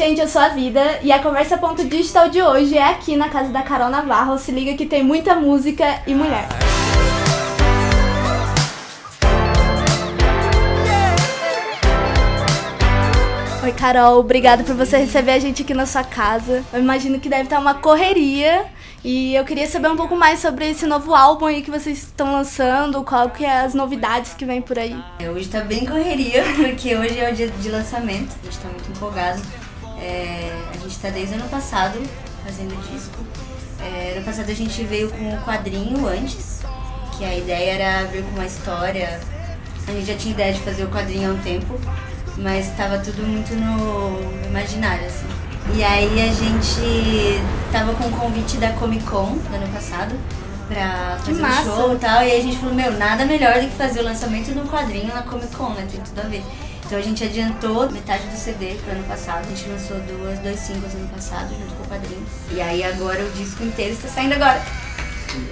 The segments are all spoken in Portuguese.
gente, eu sou a Vida e a Conversa Ponto Digital de hoje é aqui na casa da Carol Navarro. Se liga que tem muita música e mulher. Oi, Carol, obrigada por você receber a gente aqui na sua casa. Eu imagino que deve estar uma correria e eu queria saber um pouco mais sobre esse novo álbum aí que vocês estão lançando, qual que é as novidades que vem por aí. É, hoje tá bem correria, porque hoje é o dia de lançamento, a gente tá muito empolgado. É, a gente tá desde o ano passado fazendo disco. É, ano passado a gente veio com o quadrinho antes, que a ideia era vir com uma história. A gente já tinha ideia de fazer o quadrinho há um tempo, mas estava tudo muito no imaginário, assim. E aí a gente tava com o convite da Comic Con do ano passado pra fazer um show e tal. E aí a gente falou, meu, nada melhor do que fazer o lançamento de um quadrinho na Comic Con, né? Tem tudo a ver. Então a gente adiantou metade do CD pro ano passado. A gente lançou duas, dois singles ano passado, junto com o quadrinho. E aí agora o disco inteiro está saindo agora.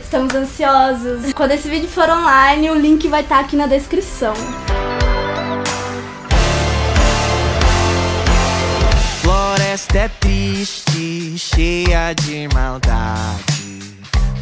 Estamos ansiosos. Quando esse vídeo for online, o link vai estar aqui na descrição. floresta é triste, cheia de maldade.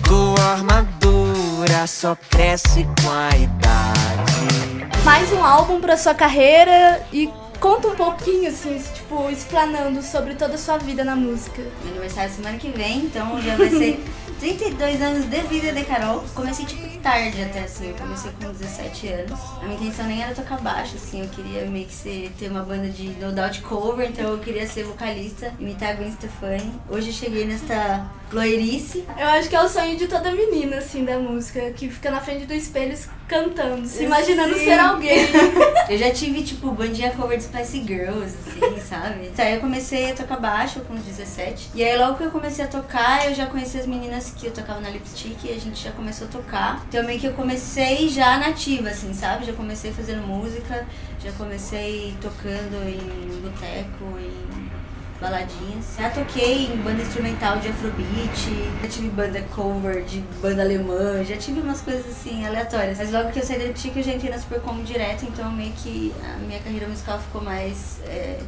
Tua armadura só cresce com a idade. Mais um álbum pra sua carreira e conta um pouquinho, assim, tipo, explanando sobre toda a sua vida na música. Meu aniversário é semana que vem, então já vai ser 32 anos de vida de Carol. Comecei tipo tarde até assim, eu comecei com 17 anos. A minha intenção nem era tocar baixo, assim, eu queria meio que ser, ter uma banda de no doubt cover, então eu queria ser vocalista, imitar a Gwen Stefani. Hoje eu cheguei nesta loirice. Eu acho que é o sonho de toda menina, assim, da música, que fica na frente do espelho cantando, se imaginando Sim. ser alguém. eu já tive, tipo, bandinha cover de Spice Girls, assim, sabe? Então aí eu comecei a tocar baixo com 17. E aí logo que eu comecei a tocar, eu já conheci as meninas que eu tocava na Lipstick e a gente já começou a tocar. Então meio que eu comecei já nativa, assim, sabe? Já comecei fazendo música, já comecei tocando em boteco, em baladinhas. Já toquei em banda instrumental de afrobeat, já tive banda cover de banda alemã, já tive umas coisas assim aleatórias. Mas logo que eu saí da Lipstick eu já entrei na Supercom direto, então meio que a minha carreira musical ficou mais... É,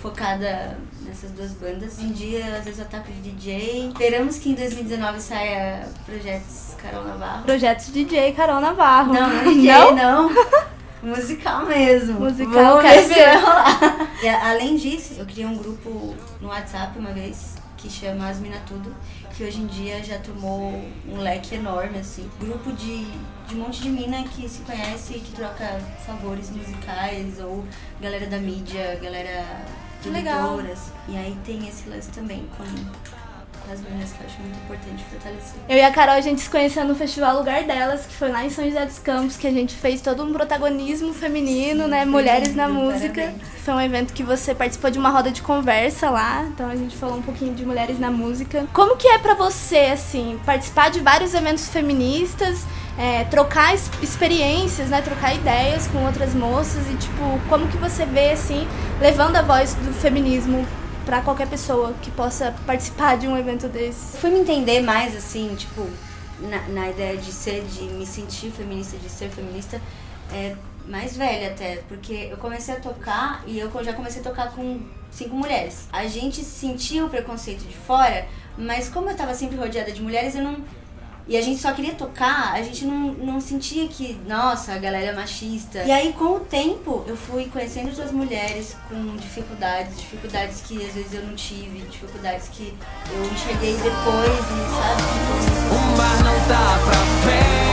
focada nessas duas bandas. Em dia, às vezes eu ataco de DJ. Esperamos que em 2019 saia projetos Carol Navarro. Projetos DJ Carol Navarro. Não, não DJ, não. não. Musical mesmo. Musical, Vamos quero ver. rolar. E, além disso, eu criei um grupo no WhatsApp uma vez que chama As Mina Tudo, que hoje em dia já tomou um leque enorme, assim. Grupo de, de um monte de mina que se conhece e que troca favores musicais, ou galera da mídia, galera que legal. E aí tem esse lance também com as meninas que eu acho muito importante fortalecer. Eu e a Carol, a gente se conheceu no Festival Lugar Delas, que foi lá em São José dos Campos, que a gente fez todo um protagonismo feminino, Sim, né? Mulheres na música. Parabéns. Foi um evento que você participou de uma roda de conversa lá, então a gente falou um pouquinho de mulheres na música. Como que é para você, assim, participar de vários eventos feministas? É, trocar experiências, né? Trocar ideias com outras moças e, tipo, como que você vê, assim, levando a voz do feminismo para qualquer pessoa que possa participar de um evento desse. Fui me entender mais assim, tipo, na, na ideia de ser, de me sentir feminista, de ser feminista, é, mais velha até, porque eu comecei a tocar e eu já comecei a tocar com cinco mulheres. A gente sentia o preconceito de fora, mas como eu tava sempre rodeada de mulheres, eu não e a gente só queria tocar, a gente não, não sentia que, nossa, a galera é machista. E aí, com o tempo, eu fui conhecendo outras mulheres com dificuldades, dificuldades que às vezes eu não tive, dificuldades que eu enxerguei depois, e sabe? Um bar não